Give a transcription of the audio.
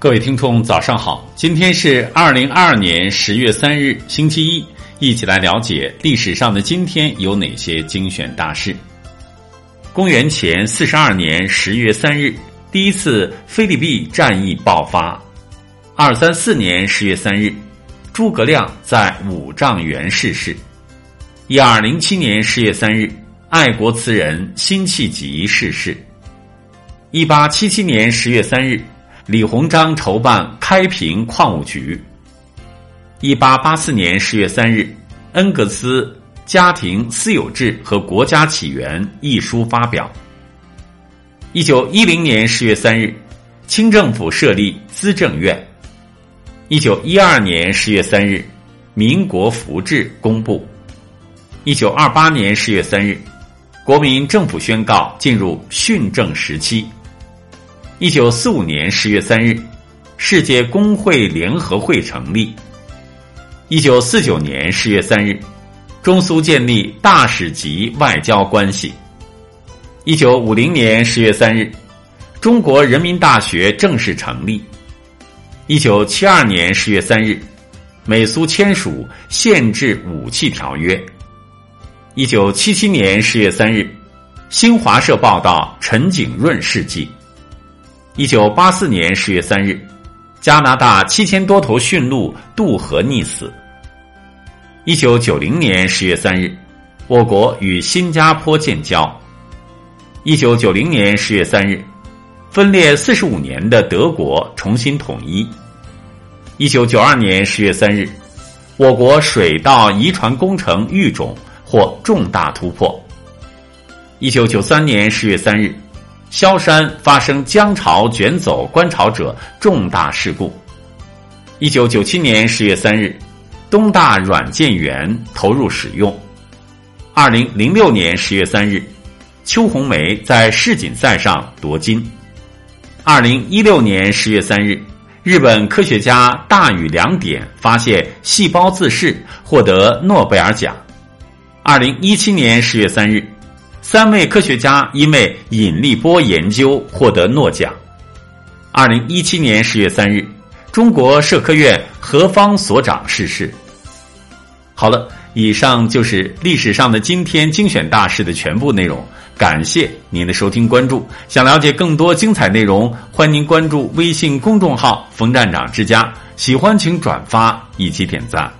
各位听众，早上好！今天是二零二二年十月三日，星期一，一起来了解历史上的今天有哪些精选大事。公元前四十二年十月三日，第一次菲律宾战役爆发。二三四年十月三日，诸葛亮在五丈原逝世。一二零七年十月三日，爱国词人辛弃疾逝世。一八七七年十月三日。李鸿章筹办开平矿务局。一八八四年十月三日，恩格斯《家庭私有制和国家起源》一书发表。一九一零年十月三日，清政府设立资政院。一九一二年十月三日，民国福制公布。一九二八年十月三日，国民政府宣告进入训政时期。一九四五年十月三日，世界工会联合会成立。一九四九年十月三日，中苏建立大使级外交关系。一九五零年十月三日，中国人民大学正式成立。一九七二年十月三日，美苏签署限制武器条约。一九七七年十月三日，新华社报道陈景润事迹。一九八四年十月三日，加拿大七千多头驯鹿渡河溺死。一九九零年十月三日，我国与新加坡建交。一九九零年十月三日，分裂四十五年的德国重新统一。一九九二年十月三日，我国水稻遗传工程育种获重大突破。一九九三年十月三日。萧山发生江潮卷走观潮者重大事故。一九九七年十月三日，东大软件园投入使用。二零零六年十月三日，邱红梅在世锦赛上夺金。二零一六年十月三日，日本科学家大宇良典发现细胞自噬，获得诺贝尔奖。二零一七年十月三日。三位科学家因为引力波研究获得诺奖。二零一七年十月三日，中国社科院何方所长逝世。好了，以上就是历史上的今天精选大事的全部内容。感谢您的收听关注。想了解更多精彩内容，欢迎您关注微信公众号“冯站长之家”。喜欢请转发以及点赞。